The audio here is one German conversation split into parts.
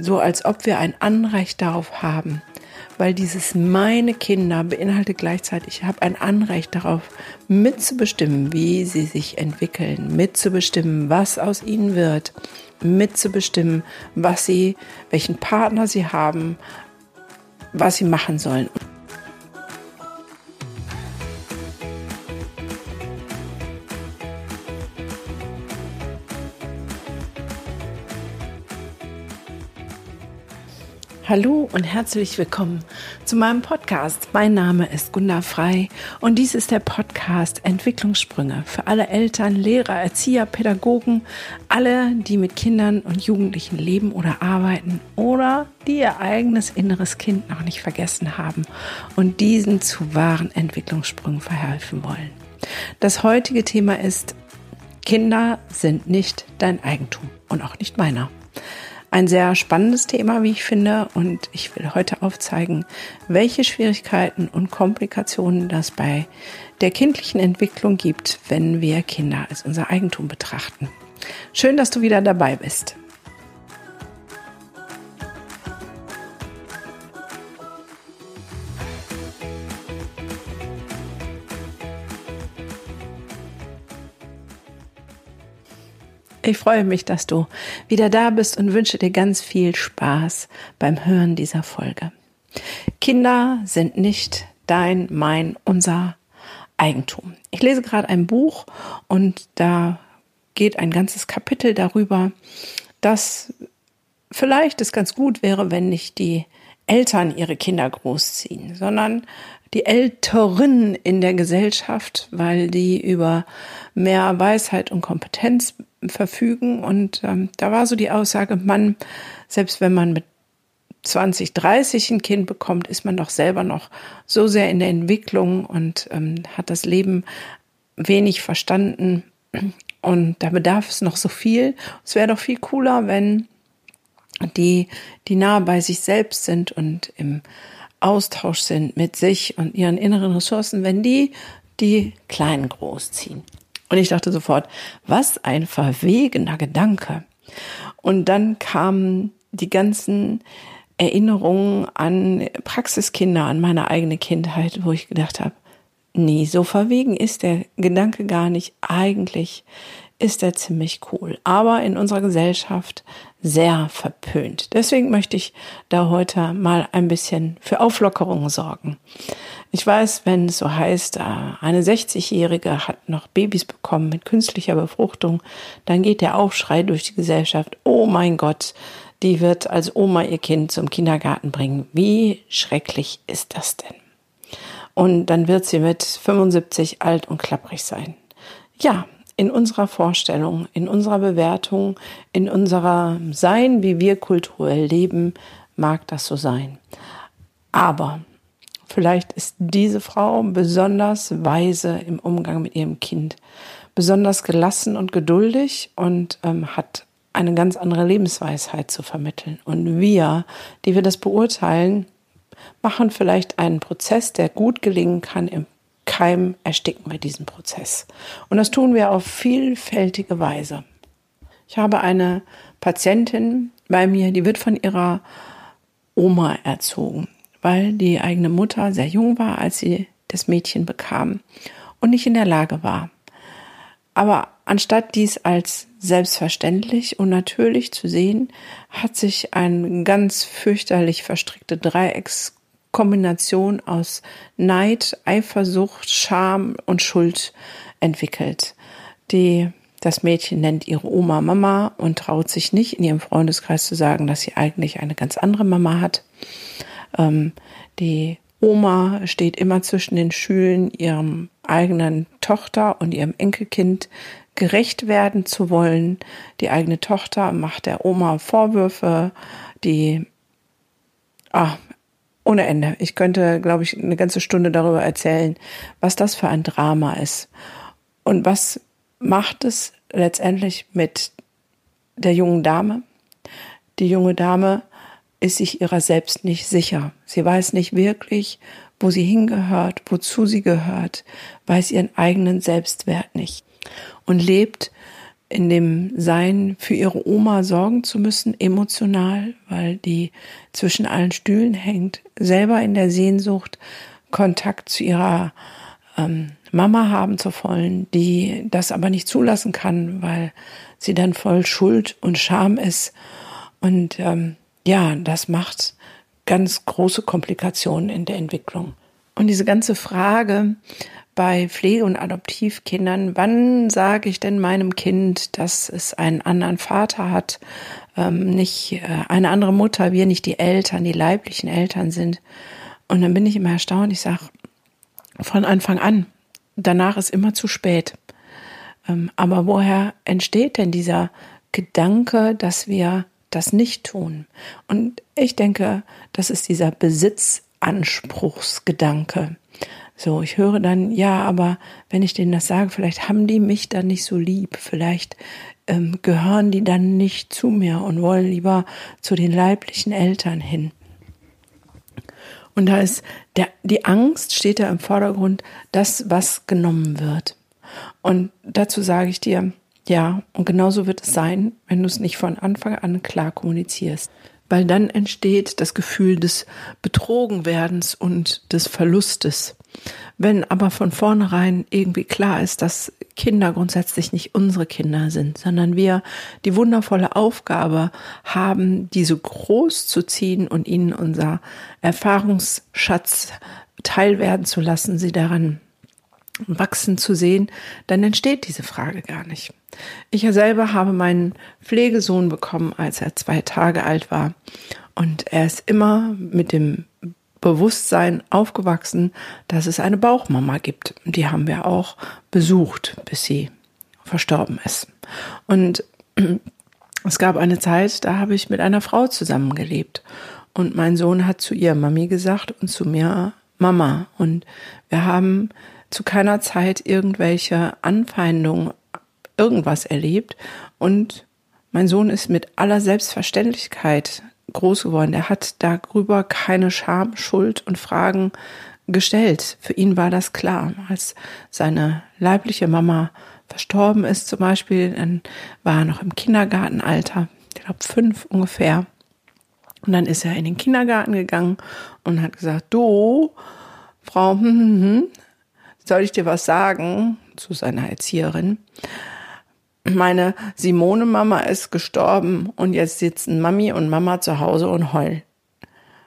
so als ob wir ein Anrecht darauf haben, weil dieses meine Kinder beinhaltet gleichzeitig, ich habe ein Anrecht darauf, mitzubestimmen, wie sie sich entwickeln, mitzubestimmen, was aus ihnen wird, mitzubestimmen, was sie, welchen Partner sie haben, was sie machen sollen. Hallo und herzlich willkommen zu meinem Podcast. Mein Name ist Gunda Frei und dies ist der Podcast Entwicklungssprünge für alle Eltern, Lehrer, Erzieher, Pädagogen, alle, die mit Kindern und Jugendlichen leben oder arbeiten oder die ihr eigenes inneres Kind noch nicht vergessen haben und diesen zu wahren Entwicklungssprüngen verhelfen wollen. Das heutige Thema ist Kinder sind nicht dein Eigentum und auch nicht meiner. Ein sehr spannendes Thema, wie ich finde, und ich will heute aufzeigen, welche Schwierigkeiten und Komplikationen das bei der kindlichen Entwicklung gibt, wenn wir Kinder als unser Eigentum betrachten. Schön, dass du wieder dabei bist. Ich freue mich, dass du wieder da bist und wünsche dir ganz viel Spaß beim Hören dieser Folge. Kinder sind nicht dein, mein, unser Eigentum. Ich lese gerade ein Buch und da geht ein ganzes Kapitel darüber, dass vielleicht es ganz gut wäre, wenn nicht die Eltern ihre Kinder großziehen, sondern die Älteren in der Gesellschaft, weil die über mehr Weisheit und Kompetenz verfügen. Und ähm, da war so die Aussage, man, selbst wenn man mit 20, 30 ein Kind bekommt, ist man doch selber noch so sehr in der Entwicklung und ähm, hat das Leben wenig verstanden. Und da bedarf es noch so viel. Es wäre doch viel cooler, wenn die, die nahe bei sich selbst sind und im Austausch sind mit sich und ihren inneren Ressourcen, wenn die die Kleinen großziehen. Und ich dachte sofort, was ein verwegener Gedanke. Und dann kamen die ganzen Erinnerungen an Praxiskinder, an meine eigene Kindheit, wo ich gedacht habe, nee, so verwegen ist der Gedanke gar nicht. Eigentlich ist er ziemlich cool, aber in unserer Gesellschaft sehr verpönt. Deswegen möchte ich da heute mal ein bisschen für Auflockerung sorgen. Ich weiß, wenn es so heißt, äh, eine 60-Jährige hat noch Babys bekommen mit künstlicher Befruchtung, dann geht der Aufschrei durch die Gesellschaft, oh mein Gott, die wird als Oma ihr Kind zum Kindergarten bringen. Wie schrecklich ist das denn? Und dann wird sie mit 75 alt und klapprig sein. Ja, in unserer Vorstellung, in unserer Bewertung, in unserer Sein, wie wir kulturell leben, mag das so sein. Aber vielleicht ist diese Frau besonders weise im Umgang mit ihrem Kind, besonders gelassen und geduldig und ähm, hat eine ganz andere Lebensweisheit zu vermitteln. Und wir, die wir das beurteilen, machen vielleicht einen Prozess, der gut gelingen kann im Keim ersticken wir diesen Prozess. Und das tun wir auf vielfältige Weise. Ich habe eine Patientin bei mir, die wird von ihrer Oma erzogen, weil die eigene Mutter sehr jung war, als sie das Mädchen bekam und nicht in der Lage war. Aber anstatt dies als selbstverständlich und natürlich zu sehen, hat sich ein ganz fürchterlich verstrickte Dreiecks Kombination aus Neid, Eifersucht, Scham und Schuld entwickelt. Die, das Mädchen nennt ihre Oma Mama und traut sich nicht in ihrem Freundeskreis zu sagen, dass sie eigentlich eine ganz andere Mama hat. Ähm, die Oma steht immer zwischen den Schülen, ihrem eigenen Tochter und ihrem Enkelkind gerecht werden zu wollen. Die eigene Tochter macht der Oma Vorwürfe, die ah, ohne Ende. Ich könnte, glaube ich, eine ganze Stunde darüber erzählen, was das für ein Drama ist. Und was macht es letztendlich mit der jungen Dame? Die junge Dame ist sich ihrer selbst nicht sicher. Sie weiß nicht wirklich, wo sie hingehört, wozu sie gehört, weiß ihren eigenen Selbstwert nicht und lebt in dem Sein für ihre Oma sorgen zu müssen, emotional, weil die zwischen allen Stühlen hängt, selber in der Sehnsucht Kontakt zu ihrer ähm, Mama haben zu wollen, die das aber nicht zulassen kann, weil sie dann voll Schuld und Scham ist. Und ähm, ja, das macht ganz große Komplikationen in der Entwicklung. Und diese ganze Frage, bei Pflege- und Adoptivkindern, wann sage ich denn meinem Kind, dass es einen anderen Vater hat, ähm, nicht äh, eine andere Mutter, wir nicht die Eltern, die leiblichen Eltern sind. Und dann bin ich immer erstaunt, ich sage von Anfang an, danach ist immer zu spät. Ähm, aber woher entsteht denn dieser Gedanke, dass wir das nicht tun? Und ich denke, das ist dieser Besitzanspruchsgedanke. So, ich höre dann, ja, aber wenn ich denen das sage, vielleicht haben die mich dann nicht so lieb, vielleicht ähm, gehören die dann nicht zu mir und wollen lieber zu den leiblichen Eltern hin. Und da ist der, die Angst steht da im Vordergrund, das, was genommen wird. Und dazu sage ich dir, ja, und genauso wird es sein, wenn du es nicht von Anfang an klar kommunizierst weil dann entsteht das Gefühl des Betrogenwerdens und des Verlustes. Wenn aber von vornherein irgendwie klar ist, dass Kinder grundsätzlich nicht unsere Kinder sind, sondern wir die wundervolle Aufgabe haben, diese groß zu ziehen und ihnen unser Erfahrungsschatz teilwerden zu lassen, sie daran wachsen zu sehen, dann entsteht diese Frage gar nicht. Ich selber habe meinen Pflegesohn bekommen, als er zwei Tage alt war. Und er ist immer mit dem Bewusstsein aufgewachsen, dass es eine Bauchmama gibt. Die haben wir auch besucht, bis sie verstorben ist. Und es gab eine Zeit, da habe ich mit einer Frau zusammengelebt. Und mein Sohn hat zu ihr Mami gesagt und zu mir Mama. Und wir haben zu keiner Zeit irgendwelche Anfeindungen, irgendwas erlebt. Und mein Sohn ist mit aller Selbstverständlichkeit groß geworden. Er hat darüber keine Scham, Schuld und Fragen gestellt. Für ihn war das klar. Als seine leibliche Mama verstorben ist zum Beispiel, dann war er noch im Kindergartenalter, ich glaube fünf ungefähr. Und dann ist er in den Kindergarten gegangen und hat gesagt, du, Frau, hm, hm, hm, soll ich dir was sagen zu seiner Erzieherin? Meine Simone-Mama ist gestorben und jetzt sitzen Mami und Mama zu Hause und heulen.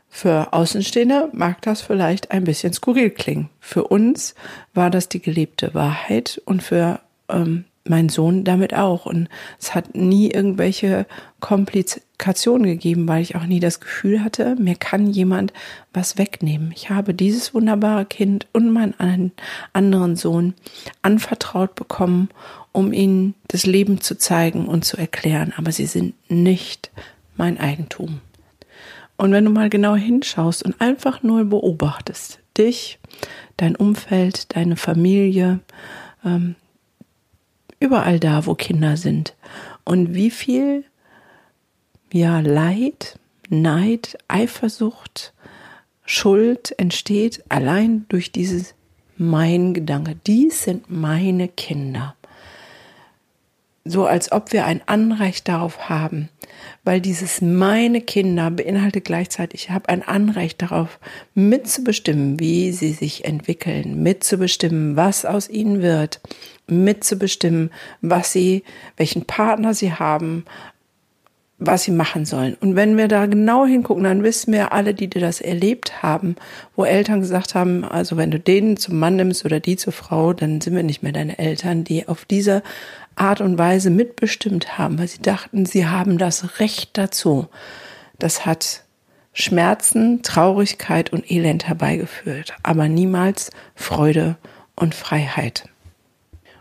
Für Außenstehende mag das vielleicht ein bisschen skurril klingen. Für uns war das die gelebte Wahrheit und für ähm, mein Sohn damit auch. Und es hat nie irgendwelche Komplikationen gegeben, weil ich auch nie das Gefühl hatte, mir kann jemand was wegnehmen. Ich habe dieses wunderbare Kind und meinen anderen Sohn anvertraut bekommen, um ihnen das Leben zu zeigen und zu erklären. Aber sie sind nicht mein Eigentum. Und wenn du mal genau hinschaust und einfach nur beobachtest, dich, dein Umfeld, deine Familie, ähm, überall da, wo Kinder sind. Und wie viel ja Leid, Neid, Eifersucht, Schuld entsteht allein durch dieses mein Gedanke. Dies sind meine Kinder so als ob wir ein Anrecht darauf haben, weil dieses meine Kinder beinhaltet gleichzeitig, ich habe ein Anrecht darauf, mitzubestimmen, wie sie sich entwickeln, mitzubestimmen, was aus ihnen wird, mitzubestimmen, was sie, welchen Partner sie haben, was sie machen sollen. Und wenn wir da genau hingucken, dann wissen wir alle, die das erlebt haben, wo Eltern gesagt haben, also wenn du den zum Mann nimmst oder die zur Frau, dann sind wir nicht mehr deine Eltern, die auf diese Art und Weise mitbestimmt haben, weil sie dachten, sie haben das Recht dazu. Das hat Schmerzen, Traurigkeit und Elend herbeigeführt, aber niemals Freude und Freiheit.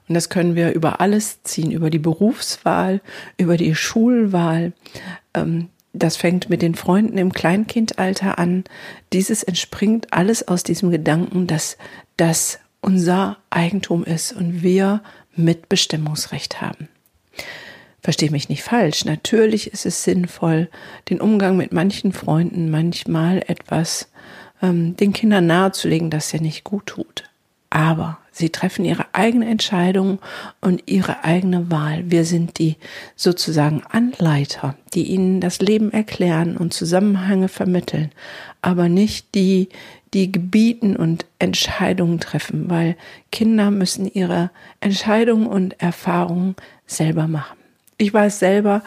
Und das können wir über alles ziehen, über die Berufswahl, über die Schulwahl. Ähm, das fängt mit den Freunden im Kleinkindalter an. Dieses entspringt alles aus diesem Gedanken, dass das unser Eigentum ist und wir Mitbestimmungsrecht haben. Versteh mich nicht falsch. Natürlich ist es sinnvoll, den Umgang mit manchen Freunden manchmal etwas ähm, den Kindern nahezulegen, das ja nicht gut tut. Aber Sie treffen ihre eigene Entscheidung und ihre eigene Wahl. Wir sind die sozusagen Anleiter, die ihnen das Leben erklären und Zusammenhänge vermitteln, aber nicht die, die gebieten und Entscheidungen treffen, weil Kinder müssen ihre Entscheidungen und Erfahrungen selber machen. Ich weiß selber,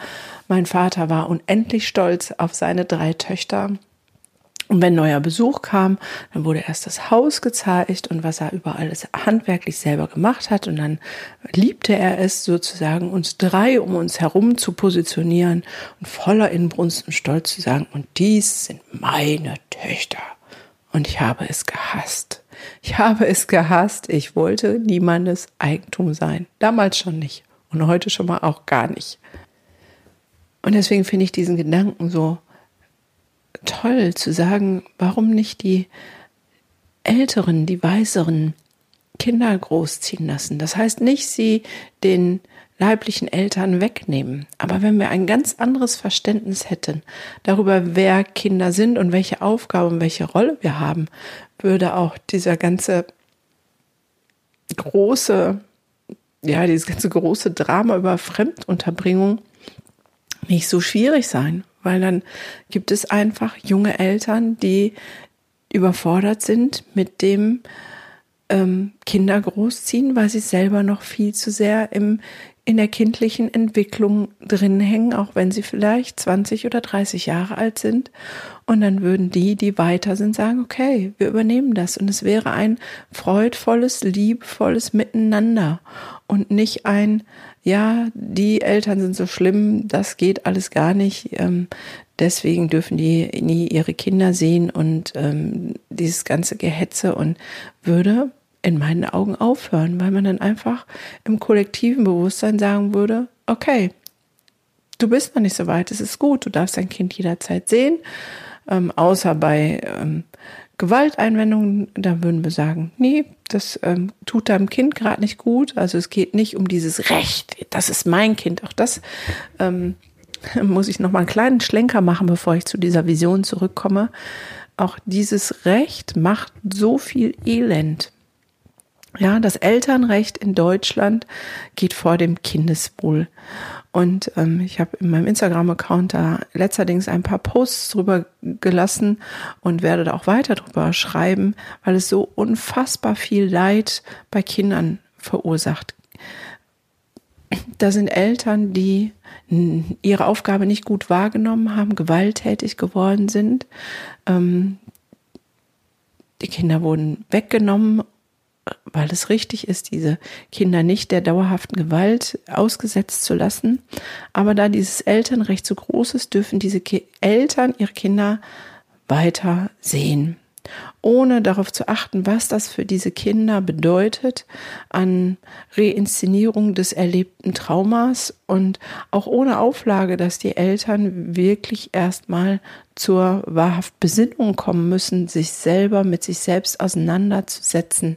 mein Vater war unendlich stolz auf seine drei Töchter und wenn neuer Besuch kam, dann wurde erst das Haus gezeigt und was er über alles handwerklich selber gemacht hat. Und dann liebte er es sozusagen, uns drei um uns herum zu positionieren und voller Inbrunst und Stolz zu sagen, und dies sind meine Töchter. Und ich habe es gehasst. Ich habe es gehasst. Ich wollte niemandes Eigentum sein. Damals schon nicht. Und heute schon mal auch gar nicht. Und deswegen finde ich diesen Gedanken so toll zu sagen, warum nicht die älteren, die weiseren Kinder großziehen lassen. Das heißt nicht, sie den leiblichen Eltern wegnehmen. Aber wenn wir ein ganz anderes Verständnis hätten darüber, wer Kinder sind und welche Aufgabe und welche Rolle wir haben, würde auch dieser ganze große, ja, dieses ganze große Drama über Fremdunterbringung nicht so schwierig sein, weil dann gibt es einfach junge Eltern, die überfordert sind mit dem ähm, Kinder großziehen, weil sie selber noch viel zu sehr im in der kindlichen Entwicklung drin hängen, auch wenn sie vielleicht 20 oder 30 Jahre alt sind. Und dann würden die, die weiter sind, sagen, okay, wir übernehmen das. Und es wäre ein freudvolles, liebevolles Miteinander und nicht ein, ja, die Eltern sind so schlimm, das geht alles gar nicht. Ähm, deswegen dürfen die nie ihre Kinder sehen und ähm, dieses ganze Gehetze und würde in meinen Augen aufhören, weil man dann einfach im kollektiven Bewusstsein sagen würde, okay, du bist noch nicht so weit, es ist gut, du darfst dein Kind jederzeit sehen, ähm, außer bei ähm, Gewalteinwendungen, da würden wir sagen, nee, das ähm, tut deinem Kind gerade nicht gut. Also es geht nicht um dieses Recht, das ist mein Kind. Auch das ähm, muss ich noch mal einen kleinen Schlenker machen, bevor ich zu dieser Vision zurückkomme. Auch dieses Recht macht so viel Elend. Ja, das Elternrecht in Deutschland geht vor dem Kindeswohl. Und ähm, ich habe in meinem Instagram-Account da letzterdings ein paar Posts drüber gelassen und werde da auch weiter drüber schreiben, weil es so unfassbar viel Leid bei Kindern verursacht. Da sind Eltern, die ihre Aufgabe nicht gut wahrgenommen haben, gewalttätig geworden sind. Ähm, die Kinder wurden weggenommen weil es richtig ist, diese Kinder nicht der dauerhaften Gewalt ausgesetzt zu lassen. Aber da dieses Elternrecht so groß ist, dürfen diese Eltern ihre Kinder weiter sehen ohne darauf zu achten, was das für diese Kinder bedeutet an Reinszenierung des erlebten Traumas und auch ohne Auflage, dass die Eltern wirklich erstmal zur wahrhaft Besinnung kommen müssen, sich selber mit sich selbst auseinanderzusetzen.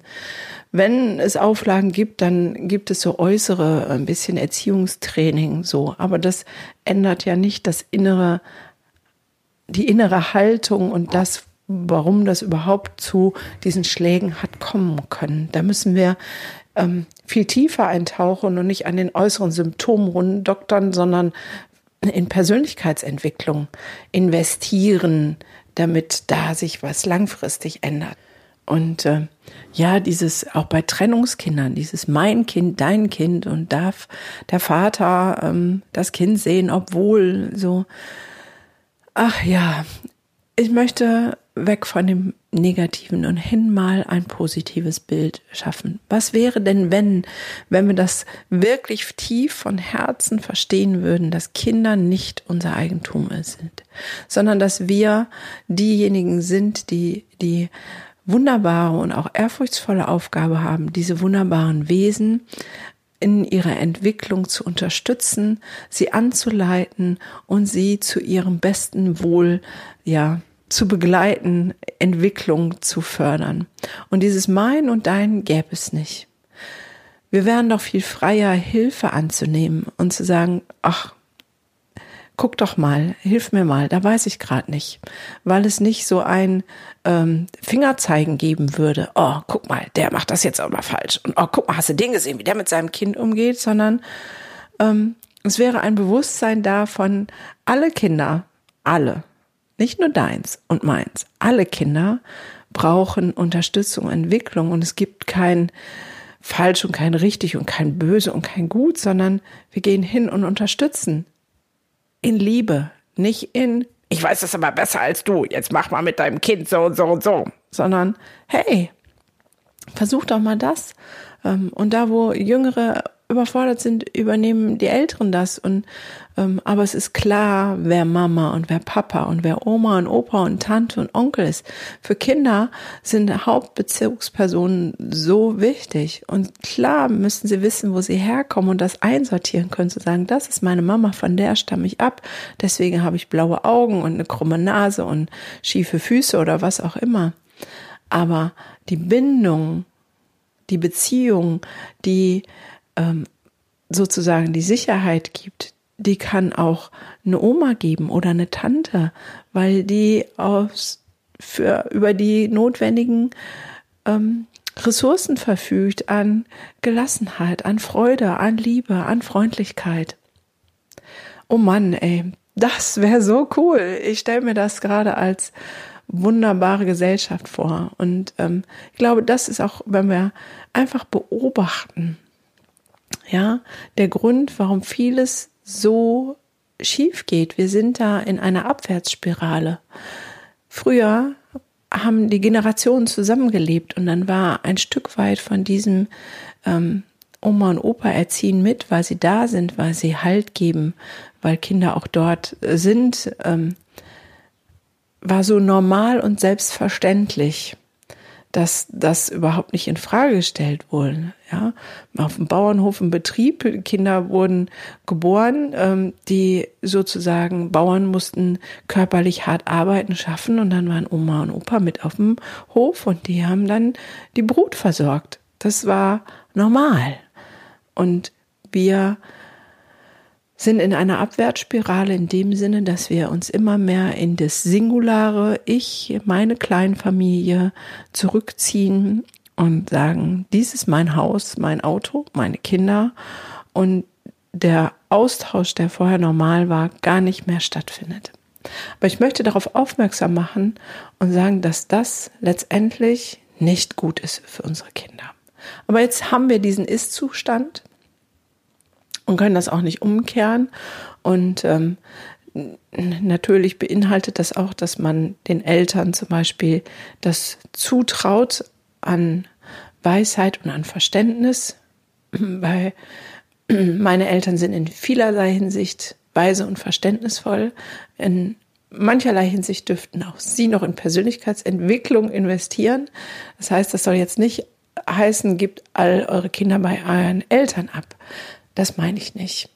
Wenn es Auflagen gibt, dann gibt es so äußere, ein bisschen Erziehungstraining, so. Aber das ändert ja nicht das innere, die innere Haltung und das, warum das überhaupt zu diesen Schlägen hat kommen können. Da müssen wir ähm, viel tiefer eintauchen und nicht an den äußeren Symptomen rumdoktern, sondern in Persönlichkeitsentwicklung investieren, damit da sich was langfristig ändert. Und äh, ja, dieses auch bei Trennungskindern, dieses mein Kind, dein Kind und darf der Vater ähm, das Kind sehen, obwohl so. Ach ja, ich möchte weg von dem Negativen und hin mal ein positives Bild schaffen. Was wäre denn, wenn, wenn wir das wirklich tief von Herzen verstehen würden, dass Kinder nicht unser Eigentum sind, sondern dass wir diejenigen sind, die, die wunderbare und auch ehrfurchtsvolle Aufgabe haben, diese wunderbaren Wesen in ihrer Entwicklung zu unterstützen, sie anzuleiten und sie zu ihrem besten Wohl, ja, zu begleiten, Entwicklung zu fördern. Und dieses Mein und Dein gäbe es nicht. Wir wären doch viel freier, Hilfe anzunehmen und zu sagen, ach, guck doch mal, hilf mir mal, da weiß ich gerade nicht, weil es nicht so ein ähm, Fingerzeigen geben würde, oh, guck mal, der macht das jetzt mal falsch und oh, guck mal, hast du den gesehen, wie der mit seinem Kind umgeht, sondern ähm, es wäre ein Bewusstsein da von alle Kinder, alle, nicht nur deins und meins, alle Kinder brauchen Unterstützung, Entwicklung und es gibt kein falsch und kein richtig und kein böse und kein gut, sondern wir gehen hin und unterstützen in Liebe, nicht in ich weiß das aber besser als du, jetzt mach mal mit deinem Kind so und so und so, sondern hey, versuch doch mal das. Ähm, und da, wo Jüngere überfordert sind, übernehmen die Älteren das. Und ähm, aber es ist klar, wer Mama und wer Papa und wer Oma und Opa und Tante und Onkel ist. Für Kinder sind Hauptbeziehungspersonen so wichtig. Und klar müssen sie wissen, wo sie herkommen und das einsortieren können, zu sagen, das ist meine Mama, von der stamme ich ab. Deswegen habe ich blaue Augen und eine krumme Nase und schiefe Füße oder was auch immer. Aber die Bindung, die Beziehung, die ähm, sozusagen die Sicherheit gibt, die kann auch eine Oma geben oder eine Tante, weil die aus, für, über die notwendigen ähm, Ressourcen verfügt an Gelassenheit, an Freude, an Liebe, an Freundlichkeit. Oh Mann, ey, das wäre so cool. Ich stelle mir das gerade als wunderbare Gesellschaft vor. Und ähm, ich glaube, das ist auch, wenn wir einfach beobachten, ja, der Grund, warum vieles so schief geht. Wir sind da in einer Abwärtsspirale. Früher haben die Generationen zusammengelebt und dann war ein Stück weit von diesem ähm, Oma und Opa erziehen mit, weil sie da sind, weil sie Halt geben, weil Kinder auch dort sind, ähm, war so normal und selbstverständlich dass das überhaupt nicht in Frage gestellt wurde. Ja, auf dem Bauernhof im Betrieb, Kinder wurden geboren, ähm, die sozusagen Bauern mussten körperlich hart arbeiten, schaffen und dann waren Oma und Opa mit auf dem Hof und die haben dann die Brut versorgt. Das war normal. Und wir sind in einer Abwärtsspirale in dem Sinne, dass wir uns immer mehr in das singulare Ich, meine Kleinfamilie zurückziehen und sagen, dies ist mein Haus, mein Auto, meine Kinder und der Austausch, der vorher normal war, gar nicht mehr stattfindet. Aber ich möchte darauf aufmerksam machen und sagen, dass das letztendlich nicht gut ist für unsere Kinder. Aber jetzt haben wir diesen Ist-Zustand und können das auch nicht umkehren. Und ähm, natürlich beinhaltet das auch, dass man den Eltern zum Beispiel das zutraut an Weisheit und an Verständnis, weil meine Eltern sind in vielerlei Hinsicht weise und verständnisvoll. In mancherlei Hinsicht dürften auch Sie noch in Persönlichkeitsentwicklung investieren. Das heißt, das soll jetzt nicht heißen, gibt all eure Kinder bei euren Eltern ab. Das meine ich nicht.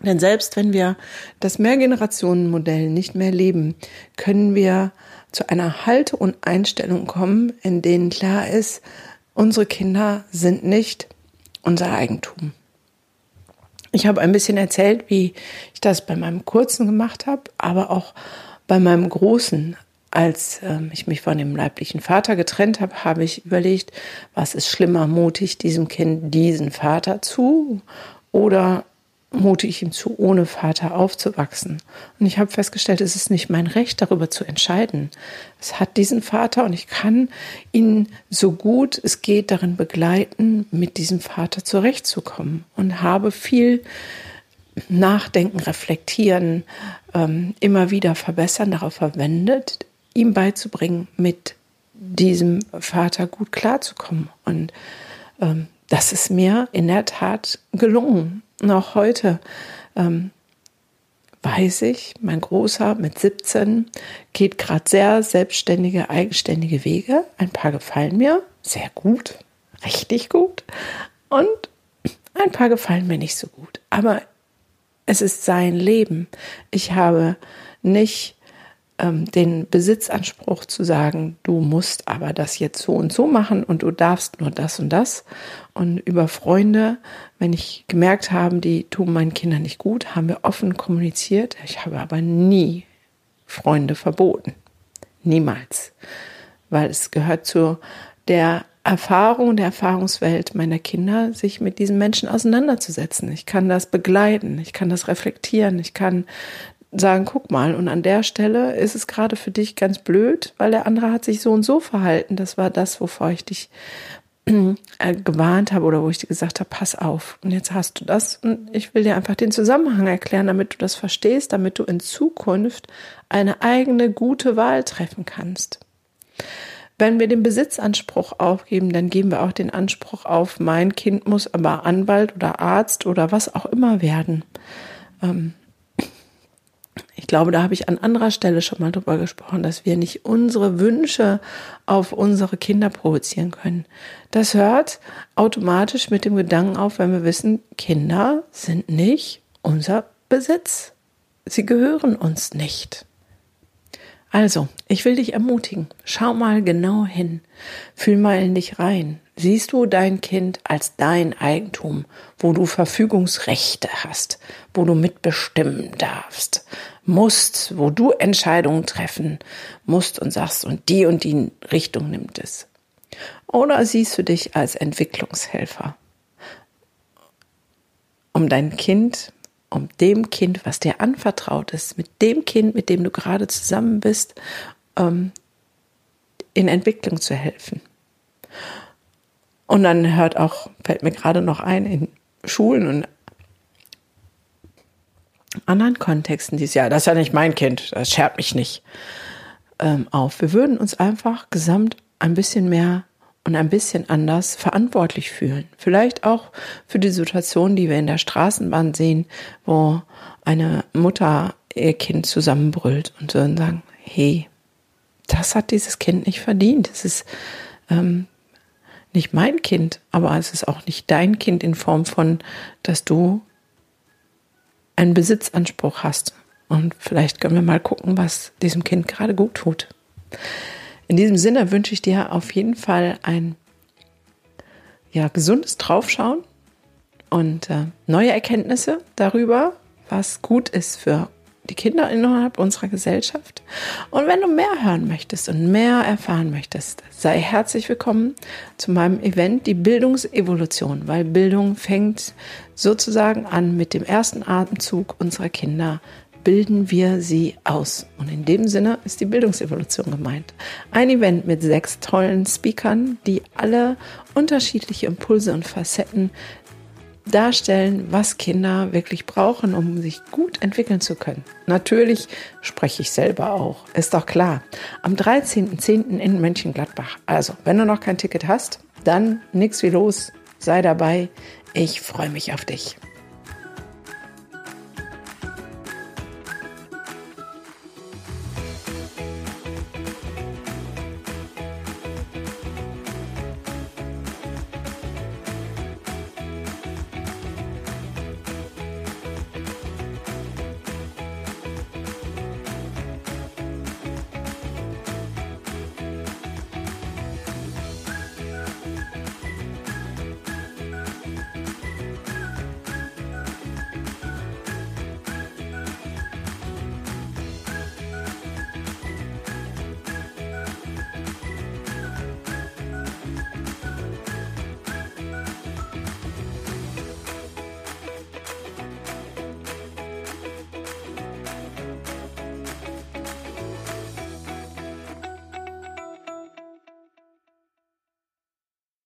Denn selbst wenn wir das Mehrgenerationenmodell nicht mehr leben, können wir zu einer Halte und Einstellung kommen, in denen klar ist, unsere Kinder sind nicht unser Eigentum. Ich habe ein bisschen erzählt, wie ich das bei meinem Kurzen gemacht habe, aber auch bei meinem Großen. Als ähm, ich mich von dem leiblichen Vater getrennt habe, habe ich überlegt, was ist schlimmer, mutig diesem Kind diesen Vater zu oder mute ich ihm zu, ohne Vater aufzuwachsen. Und ich habe festgestellt, es ist nicht mein Recht, darüber zu entscheiden. Es hat diesen Vater und ich kann ihn so gut es geht darin begleiten, mit diesem Vater zurechtzukommen und habe viel Nachdenken, Reflektieren, ähm, immer wieder verbessern darauf verwendet, ihm beizubringen, mit diesem Vater gut klarzukommen. Und ähm, das ist mir in der Tat gelungen. Und auch heute ähm, weiß ich, mein Großer mit 17 geht gerade sehr selbstständige, eigenständige Wege. Ein paar gefallen mir sehr gut, richtig gut. Und ein paar gefallen mir nicht so gut. Aber es ist sein Leben. Ich habe nicht ähm, den Besitzanspruch zu sagen, du musst aber das jetzt so und so machen und du darfst nur das und das. Und über Freunde, wenn ich gemerkt habe, die tun meinen Kindern nicht gut, haben wir offen kommuniziert. Ich habe aber nie Freunde verboten. Niemals. Weil es gehört zu der Erfahrung, der Erfahrungswelt meiner Kinder, sich mit diesen Menschen auseinanderzusetzen. Ich kann das begleiten, ich kann das reflektieren, ich kann sagen, guck mal, und an der Stelle ist es gerade für dich ganz blöd, weil der andere hat sich so und so verhalten. Das war das, wovor ich dich äh, gewarnt habe oder wo ich dir gesagt habe, pass auf. Und jetzt hast du das und ich will dir einfach den Zusammenhang erklären, damit du das verstehst, damit du in Zukunft eine eigene gute Wahl treffen kannst. Wenn wir den Besitzanspruch aufgeben, dann geben wir auch den Anspruch auf, mein Kind muss aber Anwalt oder Arzt oder was auch immer werden. Ähm, ich glaube, da habe ich an anderer Stelle schon mal drüber gesprochen, dass wir nicht unsere Wünsche auf unsere Kinder provozieren können. Das hört automatisch mit dem Gedanken auf, wenn wir wissen, Kinder sind nicht unser Besitz. Sie gehören uns nicht. Also, ich will dich ermutigen. Schau mal genau hin. Fühl mal in dich rein. Siehst du dein Kind als dein Eigentum, wo du Verfügungsrechte hast, wo du mitbestimmen darfst, musst, wo du Entscheidungen treffen musst und sagst, und die und die Richtung nimmt es? Oder siehst du dich als Entwicklungshelfer, um dein Kind um dem Kind, was dir anvertraut ist, mit dem Kind, mit dem du gerade zusammen bist, ähm, in Entwicklung zu helfen. Und dann hört auch, fällt mir gerade noch ein, in Schulen und anderen Kontexten dieses Jahr, das ist ja nicht mein Kind, das schert mich nicht, ähm, auf. Wir würden uns einfach gesamt ein bisschen mehr und ein bisschen anders verantwortlich fühlen. Vielleicht auch für die Situation, die wir in der Straßenbahn sehen, wo eine Mutter ihr Kind zusammenbrüllt und so sagen, hey, das hat dieses Kind nicht verdient. Es ist ähm, nicht mein Kind, aber es ist auch nicht dein Kind in Form von, dass du einen Besitzanspruch hast. Und vielleicht können wir mal gucken, was diesem Kind gerade gut tut. In diesem Sinne wünsche ich dir auf jeden Fall ein ja, gesundes Draufschauen und äh, neue Erkenntnisse darüber, was gut ist für die Kinder innerhalb unserer Gesellschaft. Und wenn du mehr hören möchtest und mehr erfahren möchtest, sei herzlich willkommen zu meinem Event, die Bildungsevolution, weil Bildung fängt sozusagen an mit dem ersten Atemzug unserer Kinder bilden wir sie aus. Und in dem Sinne ist die Bildungsevolution gemeint. Ein Event mit sechs tollen Speakern, die alle unterschiedliche Impulse und Facetten darstellen, was Kinder wirklich brauchen, um sich gut entwickeln zu können. Natürlich spreche ich selber auch, ist doch klar. Am 13.10. in Mönchengladbach. Also, wenn du noch kein Ticket hast, dann nix wie los, sei dabei. Ich freue mich auf dich.